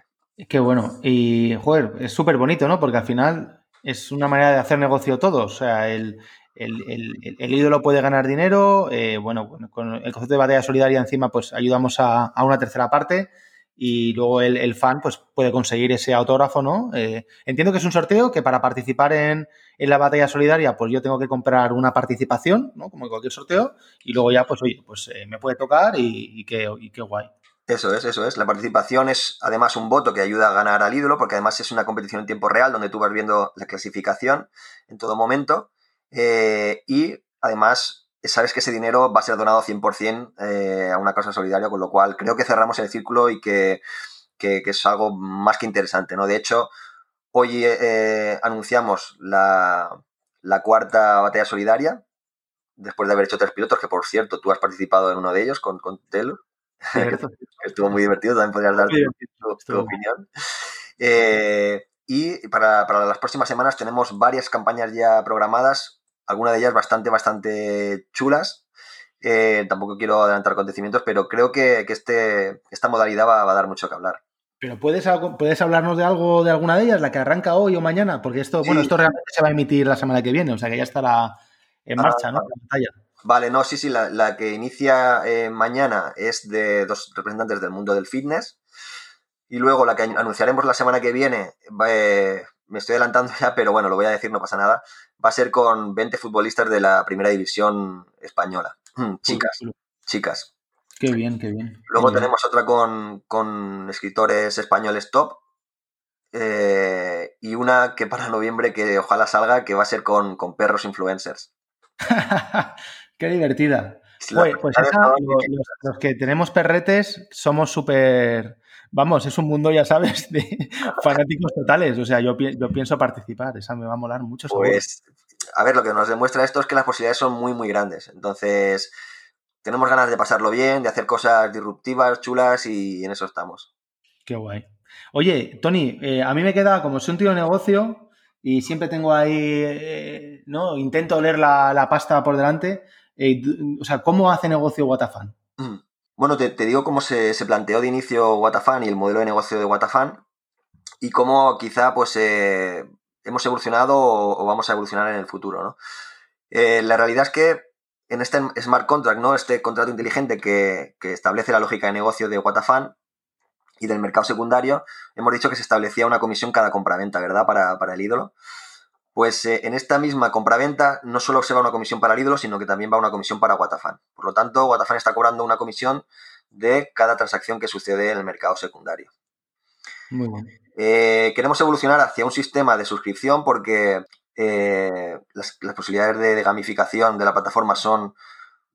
[SPEAKER 1] Qué bueno. Y, joder, es súper bonito, ¿no? Porque al final es una manera de hacer negocio todo. O sea, el, el, ídolo puede ganar dinero, eh, bueno, con el concepto de batalla solidaria encima, pues ayudamos a, una tercera parte y luego el, fan pues puede conseguir ese autógrafo, ¿no? Eh, entiendo que es un sorteo que para participar en, la batalla solidaria, pues yo tengo que comprar una participación, ¿no? Como en cualquier sorteo, y luego ya, pues oye, pues eh, me puede tocar y, qué, y qué guay.
[SPEAKER 2] Eso es, eso es. La participación es además un voto que ayuda a ganar al ídolo, porque además es una competición en tiempo real donde tú vas viendo la clasificación en todo momento. Eh, y además, sabes que ese dinero va a ser donado 100% eh, a una causa solidaria, con lo cual creo que cerramos el círculo y que, es algo más que interesante. ¿no? De hecho, hoy eh, anunciamos la, cuarta batalla solidaria, después de haber hecho tres pilotos, que por cierto, tú has participado en uno de ellos con, con Taylor. Estuvo muy divertido, también podrías dar tu, opinión. y para, para, las próximas semanas tenemos varias campañas ya programadas algunas de ellas bastante, bastante chulas. Eh, tampoco quiero adelantar acontecimientos, pero creo que, este, esta modalidad va, a dar mucho que hablar.
[SPEAKER 1] Pero puedes, puedes hablarnos de algo de alguna de ellas, la que arranca hoy o mañana, porque esto, bueno, esto realmente se va a emitir la semana que viene, o sea que ya estará en ah, marcha, ¿no?
[SPEAKER 2] Vale, no, sí, sí, la, que inicia eh, mañana es de dos representantes del mundo del fitness. Y luego la que anunciaremos la semana que viene, eh, me estoy adelantando ya, pero bueno, lo voy a decir, no pasa nada va a ser con 20 futbolistas de la primera división española. Mm, chicas, chicas.
[SPEAKER 1] Qué bien, qué bien.
[SPEAKER 2] Luego tenemos otra con, escritores españoles top. Eh, y una que para noviembre, que ojalá salga, que va a ser con, perros influencers.
[SPEAKER 1] qué divertida. pues, pues los, que tenemos perretes somos súper vamos, es un mundo, ya sabes, de fanáticos totales. O sea, yo, yo pienso participar, esa me va a molar mucho.
[SPEAKER 2] Pues, a ver, lo que nos demuestra esto es que las posibilidades son muy, muy grandes. Entonces, tenemos ganas de pasarlo bien, de hacer cosas disruptivas, chulas y en eso estamos.
[SPEAKER 1] Qué guay. Oye, Tony, eh, a mí me queda, como soy un tío de negocio y siempre tengo ahí, eh, ¿no? Intento leer la, pasta por delante. Eh, o sea, ¿cómo hace negocio Watafan? Mm.
[SPEAKER 2] Bueno, te, digo cómo se, planteó de inicio Watafan y el modelo de negocio de Watafan y cómo quizá pues eh, hemos evolucionado o, vamos a evolucionar en el futuro, ¿no? Eh, la realidad es que en este smart contract, ¿no? Este contrato inteligente que, establece la lógica de negocio de Watafan y del mercado secundario, hemos dicho que se establecía una comisión cada compraventa, ¿verdad? Para, para el ídolo. Pues eh, en esta misma compraventa no solo se va una comisión para el ídolo, sino que también va una comisión para Watafan. Por lo tanto, Watafan está cobrando una comisión de cada transacción que sucede en el mercado secundario.
[SPEAKER 1] Muy bien.
[SPEAKER 2] Eh, queremos evolucionar hacia un sistema de suscripción porque eh, las, posibilidades de, gamificación de la plataforma son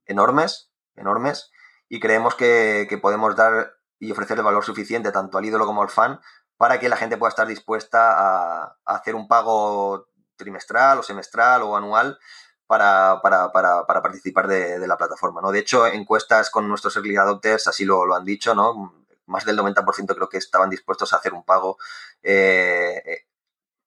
[SPEAKER 2] enormes, enormes, y creemos que, podemos dar y ofrecer el valor suficiente tanto al ídolo como al fan para que la gente pueda estar dispuesta a, a hacer un pago trimestral o semestral o anual para, para, para, para participar de, la plataforma. ¿no? De hecho, encuestas con nuestros early adopters así lo, lo han dicho, ¿no? Más del 90% creo que estaban dispuestos a hacer un pago eh, eh,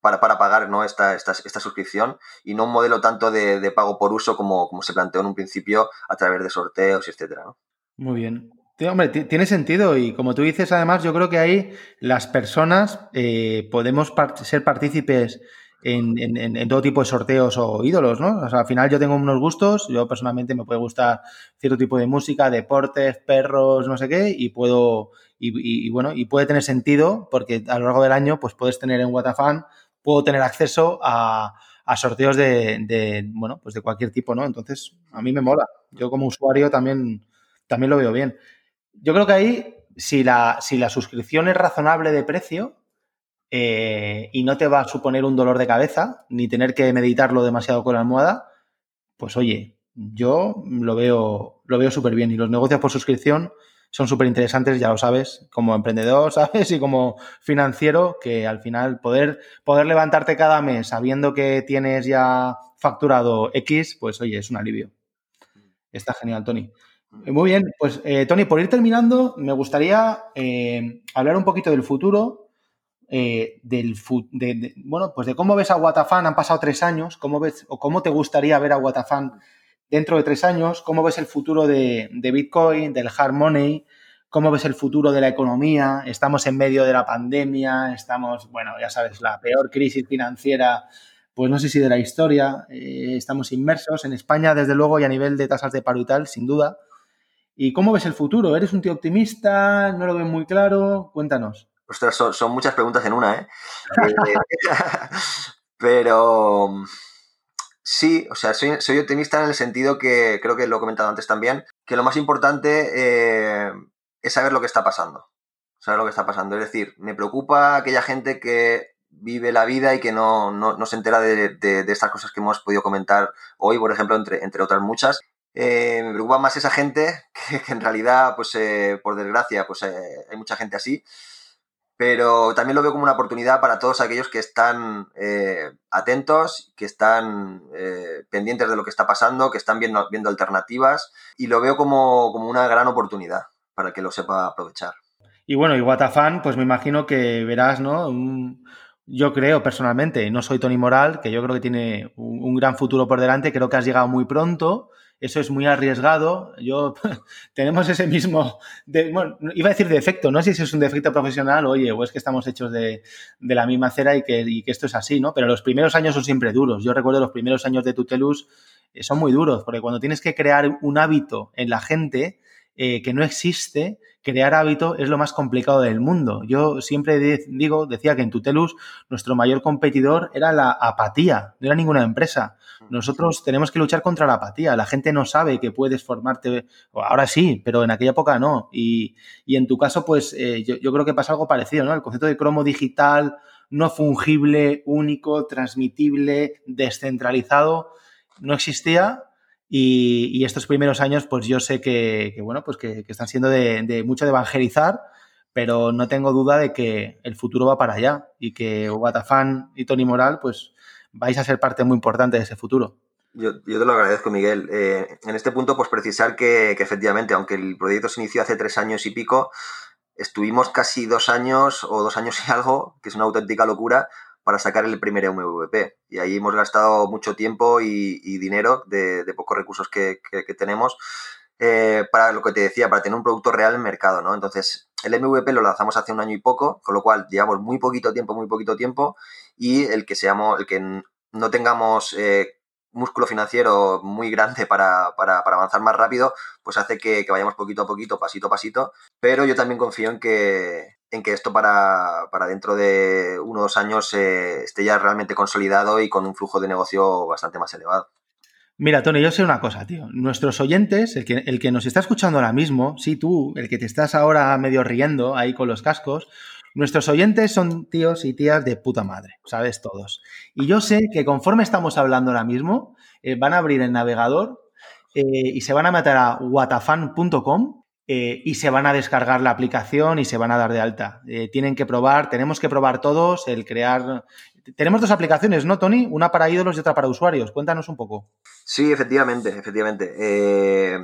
[SPEAKER 2] para, para, pagar ¿no? esta, esta, esta, suscripción y no un modelo tanto de, de, pago por uso como, como se planteó en un principio a través de sorteos, etcétera. ¿no?
[SPEAKER 1] Muy bien. Hombre, tiene sentido y como tú dices, además, yo creo que ahí las personas eh, podemos ser partícipes en, todo tipo de sorteos o ídolos, ¿no? O sea, al final yo tengo unos gustos, yo personalmente me puede gustar cierto tipo de música, deportes, perros, no sé qué, y puedo, y, bueno, y puede tener sentido porque a lo largo del año, pues puedes tener en Watafan, puedo tener acceso a, sorteos de, bueno, pues de cualquier tipo, ¿no? Entonces, a mí me mola. Yo como usuario también, también lo veo bien. Yo creo que ahí, si la, si la suscripción es razonable de precio, eh, y no te va a suponer un dolor de cabeza, ni tener que meditarlo demasiado con la almohada, pues oye, yo lo veo, lo veo súper bien. Y los negocios por suscripción son súper interesantes, ya lo sabes, como emprendedor, ¿sabes? Y como financiero, que al final poder, poder levantarte cada mes sabiendo que tienes ya facturado X, pues oye, es un alivio. Está genial, Tony. Muy bien, pues eh, Tony, por ir terminando, me gustaría eh, hablar un poquito del futuro eh, del de, bueno, pues de cómo ves a Watafan, han pasado tres años, cómo ves o cómo te gustaría ver a Watafan dentro de tres años, cómo ves el futuro de, Bitcoin, del hard money, cómo ves el futuro de la economía, estamos en medio de la pandemia, estamos, bueno, ya sabes, la peor crisis financiera, pues no sé si de la historia, eh, estamos inmersos en España, desde luego, y a nivel de tasas de paro y tal, sin duda. ¿Y cómo ves el futuro? ¿Eres un tío optimista? ¿No lo ves muy claro? Cuéntanos.
[SPEAKER 2] Ostras, son, muchas preguntas en una, ¿eh? eh pero sí, o sea, soy, optimista en el sentido que creo que lo he comentado antes también, que lo más importante eh, es saber lo que está pasando. Saber lo que está pasando. Es decir, me preocupa aquella gente que vive la vida y que no, se entera de, estas cosas que hemos podido comentar hoy, por ejemplo, entre, entre otras muchas. Eh, me preocupa más esa gente que, en realidad, pues por desgracia, pues hay mucha gente así pero también lo veo como una oportunidad para todos aquellos que están eh, atentos, que están eh, pendientes de lo que está pasando, que están viendo, alternativas y lo veo como, una gran oportunidad para que lo sepa aprovechar.
[SPEAKER 1] Y bueno, y Watafan, pues me imagino que verás, ¿no? yo creo personalmente, no soy Tony Moral, que yo creo que tiene un gran futuro por delante, creo que has llegado muy pronto eso es muy arriesgado. Yo tenemos ese mismo, bueno, iba a decir defecto, no sé si es un defecto profesional, oye, o es que estamos hechos de, la misma cera y que, y que, esto es así, ¿no? Pero los primeros años son siempre duros. Yo recuerdo los primeros años de Tutelus eh, son muy duros, porque cuando tienes que crear un hábito en la gente eh, que no existe, crear hábito es lo más complicado del mundo. Yo siempre digo, decía que en Tutelus nuestro mayor competidor era la apatía, no era ninguna empresa. Nosotros tenemos que luchar contra la apatía. La gente no sabe que puedes formarte, ahora sí, pero en aquella época no. Y, en tu caso, pues eh, yo, creo que pasa algo parecido, ¿no? El concepto de cromo digital, no fungible, único, transmitible, descentralizado, no existía. Y, estos primeros años, pues yo sé que, bueno, pues que, están siendo de, de, mucho de evangelizar, pero no tengo duda de que el futuro va para allá y que Watafan y Tony Moral, pues vais a ser parte muy importante de ese futuro.
[SPEAKER 2] Yo, te lo agradezco, Miguel. Eh, en este punto, pues precisar que, efectivamente, aunque el proyecto se inició hace tres años y pico, estuvimos casi dos años o dos años y algo, que es una auténtica locura, para sacar el primer MVP. Y ahí hemos gastado mucho tiempo y, dinero de, pocos recursos que, tenemos eh, para lo que te decía, para tener un producto real en mercado, ¿no? Entonces, el MVP lo lanzamos hace un año y poco, con lo cual llevamos muy poquito tiempo, muy poquito tiempo, y el que seamos, el que no tengamos eh, músculo financiero muy grande para, avanzar más rápido, pues hace que, vayamos poquito a poquito, pasito a pasito. Pero yo también confío en que, en que esto para, dentro de uno o dos años eh, esté ya realmente consolidado y con un flujo de negocio bastante más elevado.
[SPEAKER 1] Mira, Tony, yo sé una cosa, tío. Nuestros oyentes, el que, el que nos está escuchando ahora mismo, sí, tú, el que te estás ahora medio riendo ahí con los cascos, nuestros oyentes son tíos y tías de puta madre, ¿sabes? Todos. Y yo sé que conforme estamos hablando ahora mismo, eh, van a abrir el navegador eh, y se van a meter a watafan.com eh, y se van a descargar la aplicación y se van a dar de alta. tienen que probar, tenemos que probar todos el crear tenemos dos aplicaciones, ¿no, Tony? Una para ídolos y otra para usuarios. Cuéntanos un poco.
[SPEAKER 2] Sí, efectivamente, efectivamente. Eh,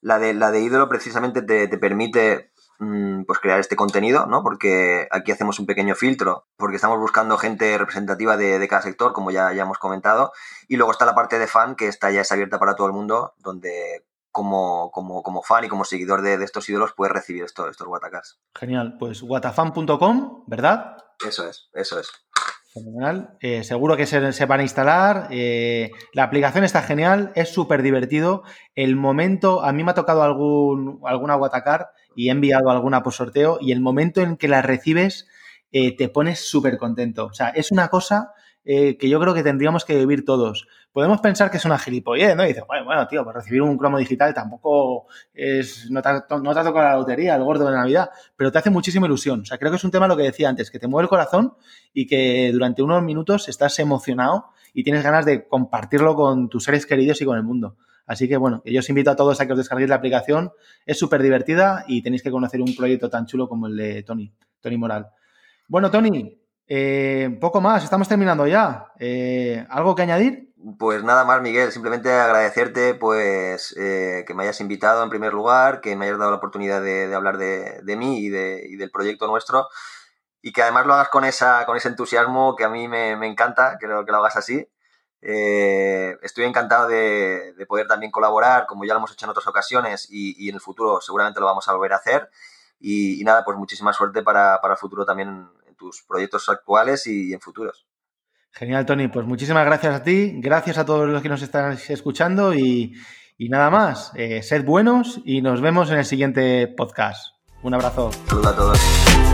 [SPEAKER 2] la, de, la de ídolo precisamente te, permite mm, pues crear este contenido, ¿no? Porque aquí hacemos un pequeño filtro, porque estamos buscando gente representativa de, cada sector, como ya, ya hemos comentado. Y luego está la parte de fan, que está ya es abierta para todo el mundo, donde como, como, como fan y como seguidor de, estos ídolos puedes recibir esto, estos Watacars.
[SPEAKER 1] Genial, pues watafan.com, ¿verdad?
[SPEAKER 2] Eso es, eso es.
[SPEAKER 1] Fenomenal. Eh, seguro que se, van a instalar. Eh, la aplicación está genial, es súper divertido. El momento, a mí me ha tocado algún, alguna Watacar y he enviado alguna por sorteo y el momento en que la recibes eh, te pones súper contento. O sea, es una cosa que yo creo que tendríamos que vivir todos podemos pensar que es una gilipollez, ¿no? Y dices, bueno, bueno, tío, pues recibir un cromo digital tampoco es, no te, ha, no te tocado la lotería, el gordo de Navidad, pero te hace muchísima ilusión. O sea, creo que es un tema lo que decía antes, que te mueve el corazón y que durante unos minutos estás emocionado y tienes ganas de compartirlo con tus seres queridos y con el mundo. Así que bueno, yo os invito a todos a que os descarguéis la aplicación. Es súper divertida y tenéis que conocer un proyecto tan chulo como el de Tony, Tony Moral. Bueno, Tony, eh, poco más, estamos terminando ya. Eh, ¿Algo que añadir?
[SPEAKER 2] Pues nada más, Miguel, simplemente agradecerte pues eh, que me hayas invitado en primer lugar, que me hayas dado la oportunidad de, hablar de, mí y, del proyecto nuestro y que además lo hagas con, esa, ese entusiasmo que a mí me, encanta, que lo, que lo hagas así. estoy encantado de, poder también colaborar, como ya lo hemos hecho en otras ocasiones y, en el futuro seguramente lo vamos a volver a hacer. Y, nada, pues muchísima suerte para el futuro también tus proyectos actuales y en futuros.
[SPEAKER 1] Genial, Tony. Pues muchísimas gracias a ti, gracias a todos los que nos están escuchando y, nada más. Eh, sed buenos y nos vemos en el siguiente podcast. Un abrazo.
[SPEAKER 2] Saludos a todos.